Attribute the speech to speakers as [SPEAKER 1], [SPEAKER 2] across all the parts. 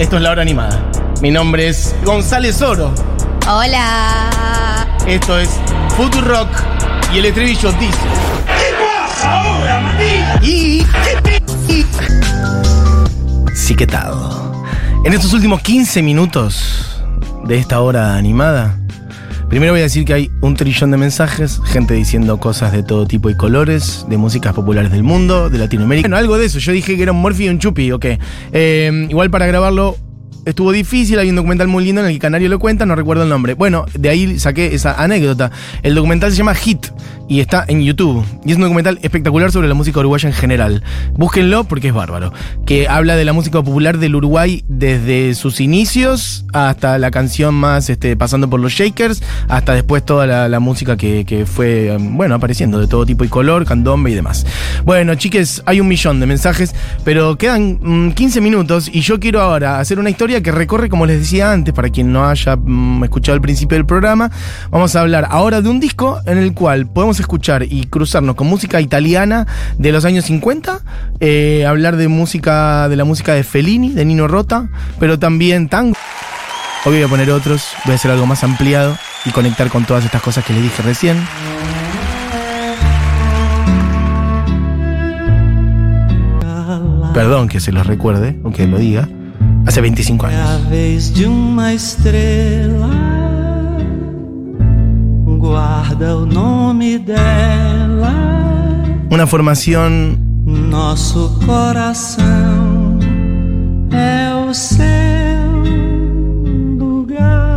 [SPEAKER 1] Esto es la hora animada. Mi nombre es González Oro.
[SPEAKER 2] Hola.
[SPEAKER 1] Esto es Future Rock y el estribillo dice. Y. y Siquetado. En estos últimos 15 minutos de esta hora animada, primero voy a decir que hay un trillón de mensajes, gente diciendo cosas de todo tipo y colores, de músicas populares del mundo, de Latinoamérica. Bueno, algo de eso. Yo dije que era un Morphy y un Chupi, ok. Eh, igual para grabarlo estuvo difícil, hay un documental muy lindo en el que Canario lo cuenta, no recuerdo el nombre. Bueno, de ahí saqué esa anécdota. El documental se llama Hit y está en YouTube. Y es un documental espectacular sobre la música uruguaya en general. Búsquenlo porque es bárbaro. Que habla de la música popular del Uruguay desde sus inicios hasta la canción más, este, pasando por los Shakers, hasta después toda la, música que, fue, um, bueno, apareciendo de todo tipo y color, candombe y demás. Bueno, chiques, hay un millón de mensajes, pero quedan 15 mm, minutos y yo quiero ahora hacer una historia que recorre, como les decía antes, para quien no haya mm, escuchado el principio del programa, vamos a hablar ahora de un disco en el cual podemos escuchar y cruzarnos con música italiana de los años 50, eh, hablar de música, de la música de Fellini, de Nino Rota, pero también tango. Hoy voy a poner otros, voy a hacer algo más ampliado y conectar con todas estas cosas que les dije recién. Perdón que se los recuerde, aunque lo diga hace 25 años. Guarda. Una formación. Nosso coração é o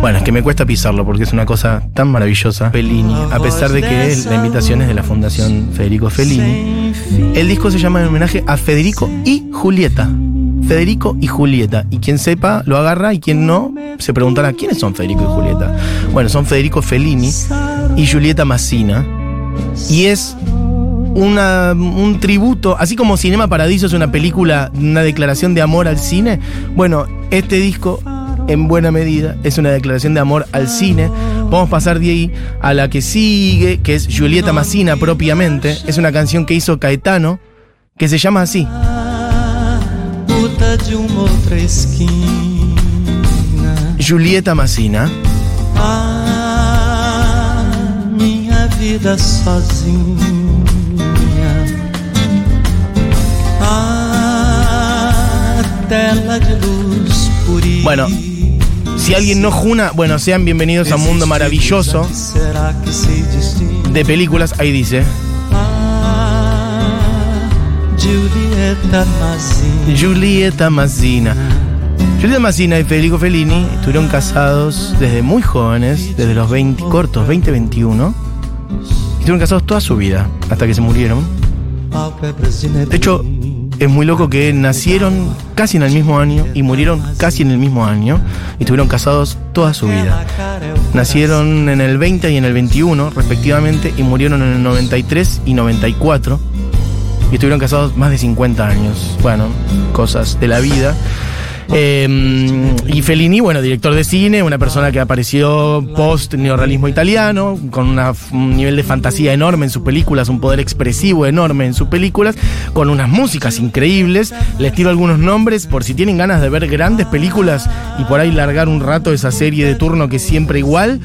[SPEAKER 1] Bueno, es que me cuesta pisarlo porque es una cosa tan maravillosa. Fellini, a pesar de que la invitación es de la Fundación Federico Fellini. El disco se llama en homenaje a Federico y Julieta. Federico y Julieta. Y quien sepa lo agarra y quien no se preguntará quiénes son Federico y Julieta. Bueno, son Federico Fellini y Julieta Massina. Y es una, un tributo, así como Cinema Paradiso es una película, una declaración de amor al cine. Bueno, este disco en buena medida es una declaración de amor al cine. Vamos a pasar de ahí a la que sigue, que es Julieta Massina propiamente. Es una canción que hizo Caetano, que se llama así. Julieta Massina. Ah, minha vida sozinha. Ah, tela de luz Bueno, si alguien no juna, bueno, sean bienvenidos a un mundo maravilloso de películas. Ahí dice. Julieta Mazzina. Julieta Mazzina. Julieta Mazzina y Federico Fellini estuvieron casados desde muy jóvenes, desde los 20 cortos, 20, 21. Estuvieron casados toda su vida, hasta que se murieron. De hecho, es muy loco que nacieron casi en el mismo año y murieron casi en el mismo año y estuvieron casados toda su vida. Nacieron en el 20 y en el 21 respectivamente y murieron en el 93 y 94 y estuvieron casados más de 50 años. Bueno, cosas de la vida. Eh, y Fellini, bueno, director de cine, una persona que apareció post-neorrealismo italiano, con un nivel de fantasía enorme en sus películas, un poder expresivo enorme en sus películas, con unas músicas increíbles. Les tiro algunos nombres por si tienen ganas de ver grandes películas y por ahí largar un rato esa serie de turno que es siempre igual.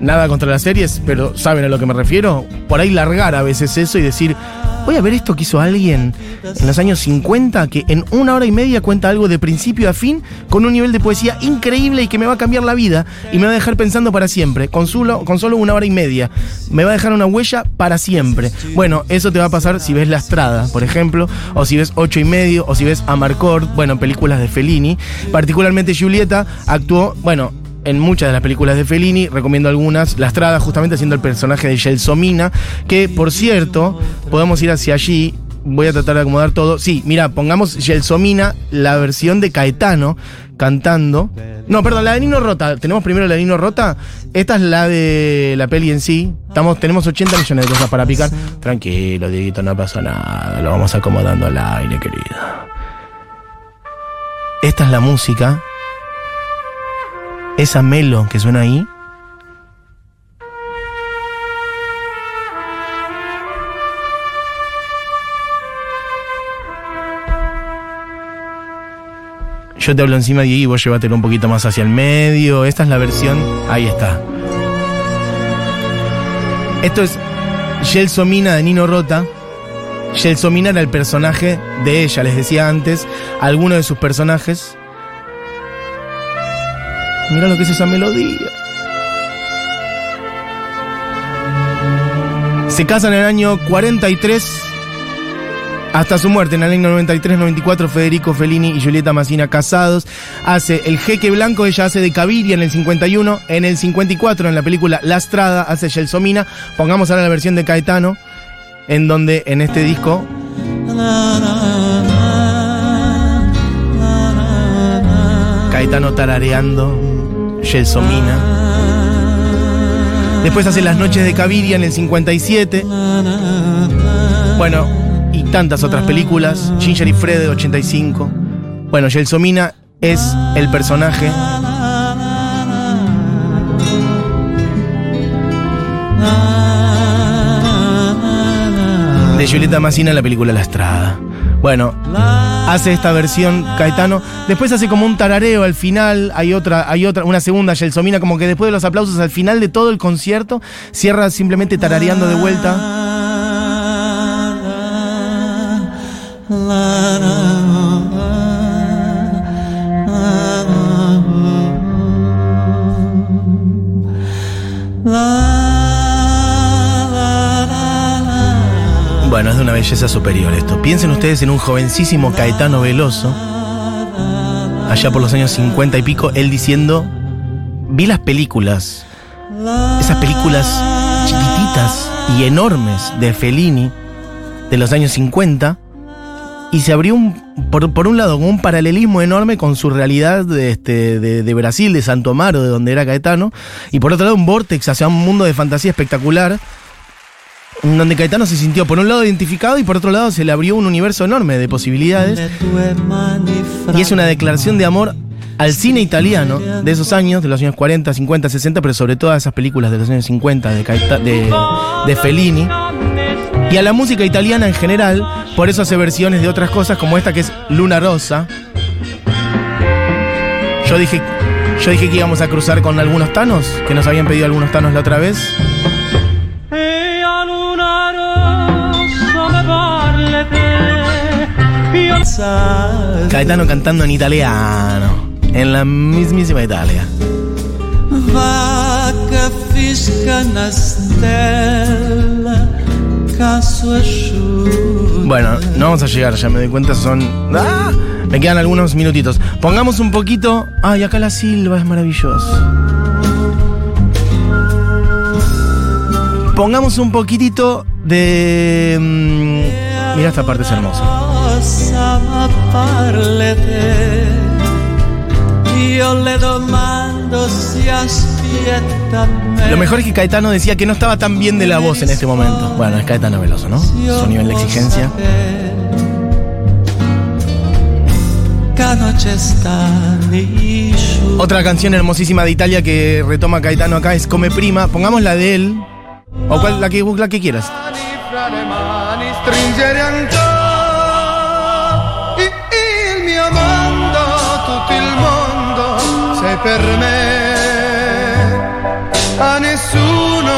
[SPEAKER 1] Nada contra las series, pero ¿saben a lo que me refiero? Por ahí largar a veces eso y decir, voy a ver esto que hizo alguien en los años 50 que en una hora y media cuenta algo de principio a fin con un nivel de poesía increíble y que me va a cambiar la vida y me va a dejar pensando para siempre, con solo, con solo una hora y media. Me va a dejar una huella para siempre. Bueno, eso te va a pasar si ves La Estrada, por ejemplo, o si ves Ocho y medio, o si ves Amarcord, bueno, películas de Fellini. Particularmente Julieta actuó, bueno, en muchas de las películas de Fellini, recomiendo algunas, La Estrada justamente haciendo el personaje de Gelsomina, que por cierto, podemos ir hacia allí, voy a tratar de acomodar todo. Sí, mira, pongamos Gelsomina, la versión de Caetano cantando. No, perdón, la de Nino Rota. Tenemos primero la de Nino Rota. Esta es la de la peli en sí. Estamos, tenemos 80 millones de cosas para picar. Tranquilo, Dieguito, no pasa nada. Lo vamos acomodando al aire, querido. Esta es la música esa melo que suena ahí. Yo te hablo encima de y vos llévatelo un poquito más hacia el medio. Esta es la versión. Ahí está. Esto es Gelsomina de Nino Rota. Gelsomina era el personaje de ella, les decía antes, alguno de sus personajes. Mira lo que es esa melodía. Se casan en el año 43 hasta su muerte en el año 93-94, Federico Fellini y Julieta Massina casados. Hace El Jeque Blanco, ella hace de Caviria en el 51. En el 54, en la película La Estrada, hace Gelsomina. Pongamos ahora la versión de Caetano, en donde en este disco. Caetano tarareando Gelsomina. Después hace Las Noches de Caviria en el 57. Bueno, y tantas otras películas. Ginger y Fred de 85. Bueno, Gelsomina es el personaje. De Julieta Massina en la película La Estrada. Bueno, hace esta versión Caetano. Después hace como un tarareo al final. Hay otra, hay otra, una segunda Gelsomina, como que después de los aplausos al final de todo el concierto, cierra simplemente tarareando de vuelta. Bueno, es de una belleza superior esto. Piensen ustedes en un jovencísimo Caetano Veloso, allá por los años 50 y pico, él diciendo, vi las películas, esas películas chiquititas y enormes de Fellini de los años 50, y se abrió un, por, un lado un paralelismo enorme con su realidad de, este, de, Brasil, de Santo Amaro, de donde era Caetano, y por otro lado un vortex hacia un mundo de fantasía espectacular, donde Caetano se sintió por un lado identificado y por otro lado se le abrió un universo enorme de posibilidades. Y es una declaración de amor al cine italiano de esos años, de los años 40, 50, 60, pero sobre todo a esas películas de los años 50 de, de, de Fellini y a la música italiana en general, por eso hace versiones de otras cosas como esta que es Luna Rosa. Yo dije, yo dije que íbamos a cruzar con algunos tanos, que nos habían pedido algunos tanos la otra vez. Caetano cantando en italiano, en la mismísima Italia. Bueno, no vamos a llegar, ya me doy cuenta, son... ¡Ah! Me quedan algunos minutitos. Pongamos un poquito... Ay, acá la silva es maravilloso. Pongamos un poquitito de... Mm, mira, esta parte es hermosa. Le lo mejor es que Caetano decía que no estaba tan bien de la voz en este momento. Bueno, es Caetano Veloso, ¿no? Su nivel de exigencia. Otra canción hermosísima de Italia que retoma Caetano acá es Come Prima. Pongamos la de él. O cual, la, que, la que quieras. Per a nessuno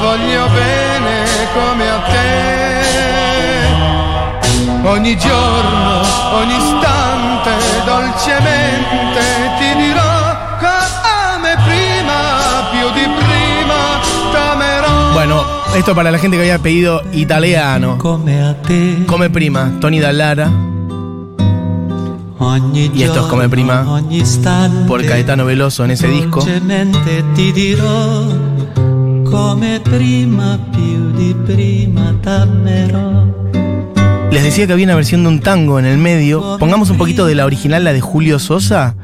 [SPEAKER 1] voglio bene come a te. Ogni giorno, ogni istante, dolcemente ti dirò come prima, più di prima, t'amerò. Bueno, esto para la gente que había pedido italiano. Come a te. Come prima, Tony Dallara. Y esto es Come Prima por Caetano Veloso en ese disco. Les decía que había una versión de un tango en el medio. Pongamos un poquito de la original, la de Julio Sosa.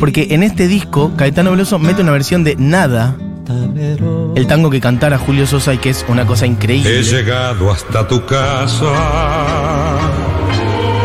[SPEAKER 1] Porque en este disco, Caetano Veloso mete una versión de Nada. El tango que cantara Julio Sosa y que es una cosa increíble.
[SPEAKER 3] He llegado hasta tu casa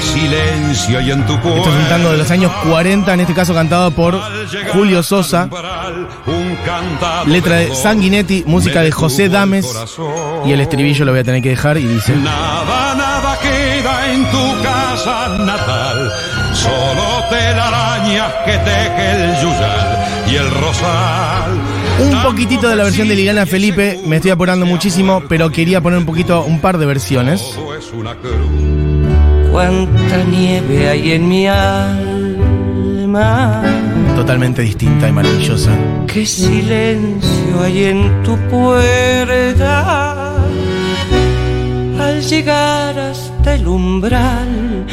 [SPEAKER 3] Silencio hay en tu
[SPEAKER 1] Esto es un tango de los años 40, en este caso cantado por Julio Sosa. Letra de Sanguinetti, música de José Dames. Y el estribillo lo voy a tener que dejar y dice.
[SPEAKER 3] Nada, nada queda en tu casa natal. Solo telarañas que teje el yuyal y el rosal.
[SPEAKER 1] Un poquitito de la versión de Liliana Felipe, me estoy apurando muchísimo, pero quería poner un poquito, un par de versiones.
[SPEAKER 3] Todo es una cruz.
[SPEAKER 4] Cuánta nieve hay en mi alma.
[SPEAKER 1] Totalmente distinta y maravillosa.
[SPEAKER 4] Qué silencio hay en tu puerta. Al llegar hasta el umbral,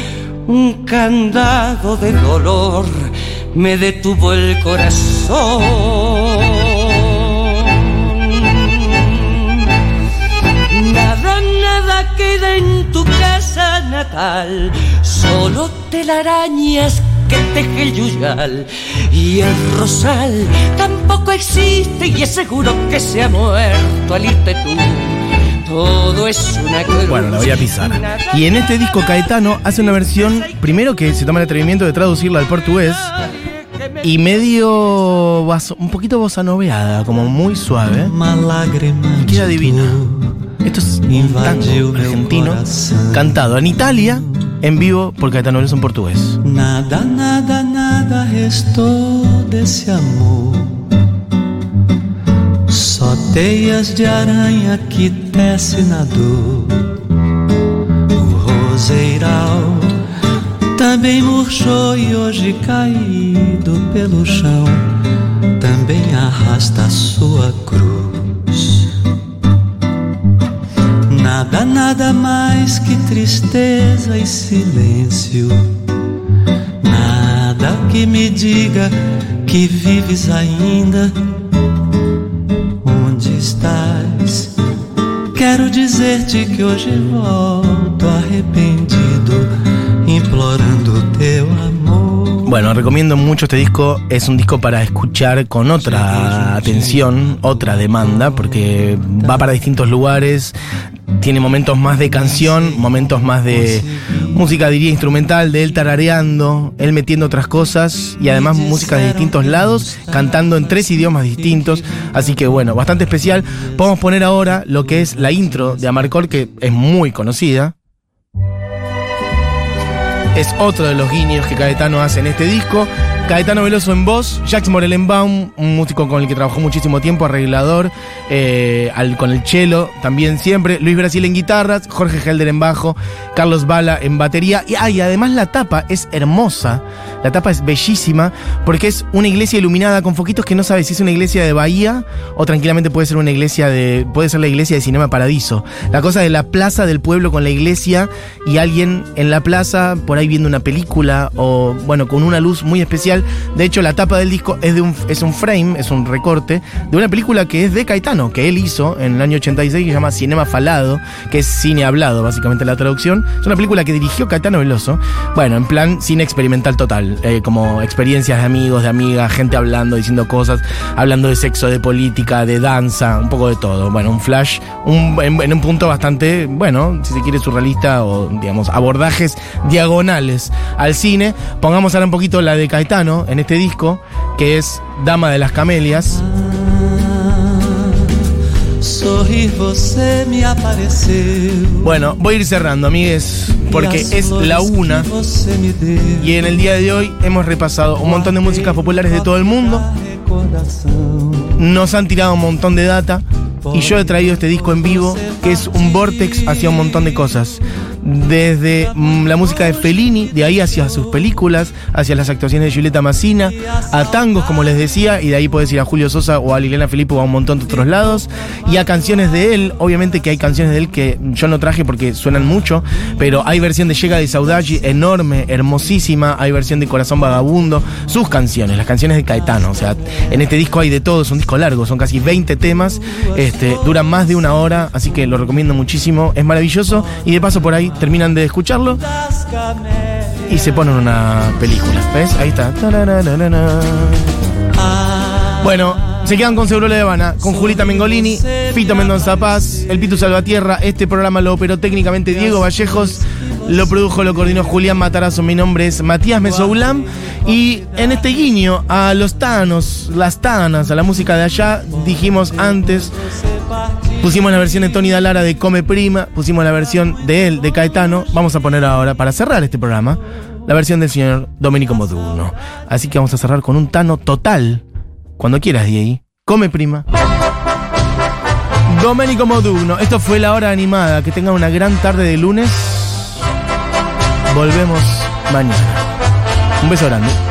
[SPEAKER 4] un candado de dolor me detuvo el corazón. Nada, nada queda en tu casa natal, solo telarañas que teje el yuyal y el rosal tampoco existe y es seguro que se ha muerto al irte tú. Todo es una cruz.
[SPEAKER 1] Bueno, la voy a pisar. Y en este disco Caetano hace una versión, primero que se toma el atrevimiento de traducirla al portugués, y medio vas- un poquito bossa noveada, como muy suave. Queda divina. Esto es un
[SPEAKER 5] invadiu
[SPEAKER 1] tango argentino cantado en Italia, en vivo por Caetano Veloso en portugués.
[SPEAKER 5] Nada, nada, nada restou desse amor. Só teias de aranha que tece na dor. O roseiral também murchou e hoje caído pelo chão também arrasta a sua cruz. Nada, mais que tristeza e silêncio. Nada que me diga que vives ainda. Onde estás? Quero dizer-te que hoje volto arrependido, implorando teu amor.
[SPEAKER 1] Bueno, recomiendo mucho este disco. Es un disco para escuchar con otra atención, otra demanda, porque va para distintos lugares. Tiene momentos más de canción, momentos más de música, diría instrumental, de él tarareando, él metiendo otras cosas y además música de distintos lados, cantando en tres idiomas distintos. Así que bueno, bastante especial. Podemos poner ahora lo que es la intro de Amarcor, que es muy conocida. Es otro de los guiños que Caetano hace en este disco. Caetano Veloso en voz, Jax Morelenbaum, un músico con el que trabajó muchísimo tiempo, arreglador, eh, con el cello también siempre, Luis Brasil en guitarras, Jorge Helder en bajo, Carlos Bala en batería. Y, ah, y además la tapa es hermosa, la tapa es bellísima, porque es una iglesia iluminada con foquitos que no sabes si es una iglesia de Bahía o tranquilamente puede ser una iglesia de. puede ser la iglesia de Cinema Paradiso. La cosa de la plaza del pueblo con la iglesia y alguien en la plaza por ahí viendo una película o bueno, con una luz muy especial. De hecho, la tapa del disco es de un es un frame, es un recorte de una película que es de Caetano, que él hizo en el año 86 que se llama Cinema Falado, que es cine hablado, básicamente la traducción. Es una película que dirigió Caetano Veloso. Bueno, en plan cine experimental total, eh, como experiencias de amigos, de amigas, gente hablando, diciendo cosas, hablando de sexo, de política, de danza, un poco de todo. Bueno, un flash, un, en, en un punto bastante, bueno, si se quiere surrealista o, digamos, abordajes diagonales al cine. Pongamos ahora un poquito la de Caetano en este disco, que es Dama de las Camelias. Bueno, voy a ir cerrando, amigues, porque es la una. Y en el día de hoy hemos repasado un montón de músicas populares de todo el mundo. Nos han tirado un montón de data. Y yo he traído este disco en vivo, que es un vortex hacia un montón de cosas. Desde mm, la música de Fellini, de ahí hacia sus películas, hacia las actuaciones de Julieta Massina, a tangos, como les decía, y de ahí puedes ir a Julio Sosa o a Liliana Felipe o a un montón de otros lados. Y a canciones de él, obviamente que hay canciones de él que yo no traje porque suenan mucho, pero hay versión de Llega de Saudade enorme, hermosísima, hay versión de Corazón Vagabundo, sus canciones, las canciones de Caetano. O sea, en este disco hay de todo, es un disco largo, son casi 20 temas, este, duran más de una hora, así que lo recomiendo muchísimo, es maravilloso. Y de paso por ahí terminan de escucharlo y se ponen una película. ¿Ves? Ahí está. Bueno, se quedan con Segurola de Habana, con Julita Mengolini, Fito Mendoza Paz, el Pitu Salvatierra. Este programa lo operó técnicamente Diego Vallejos. Lo produjo, lo coordinó Julián Matarazo. Mi nombre es Matías Mesoulam. Y en este guiño a los tanos, las tanas, a la música de allá, dijimos antes, pusimos la versión de Tony Dalara de Come Prima, pusimos la versión de él, de Caetano. Vamos a poner ahora, para cerrar este programa, la versión del señor Domenico Moduno. Así que vamos a cerrar con un tano total. Cuando quieras, Diego. Come Prima. Domenico Moduno. Esto fue la hora animada. Que tengan una gran tarde de lunes. Volvemos mañana. Un beso grande.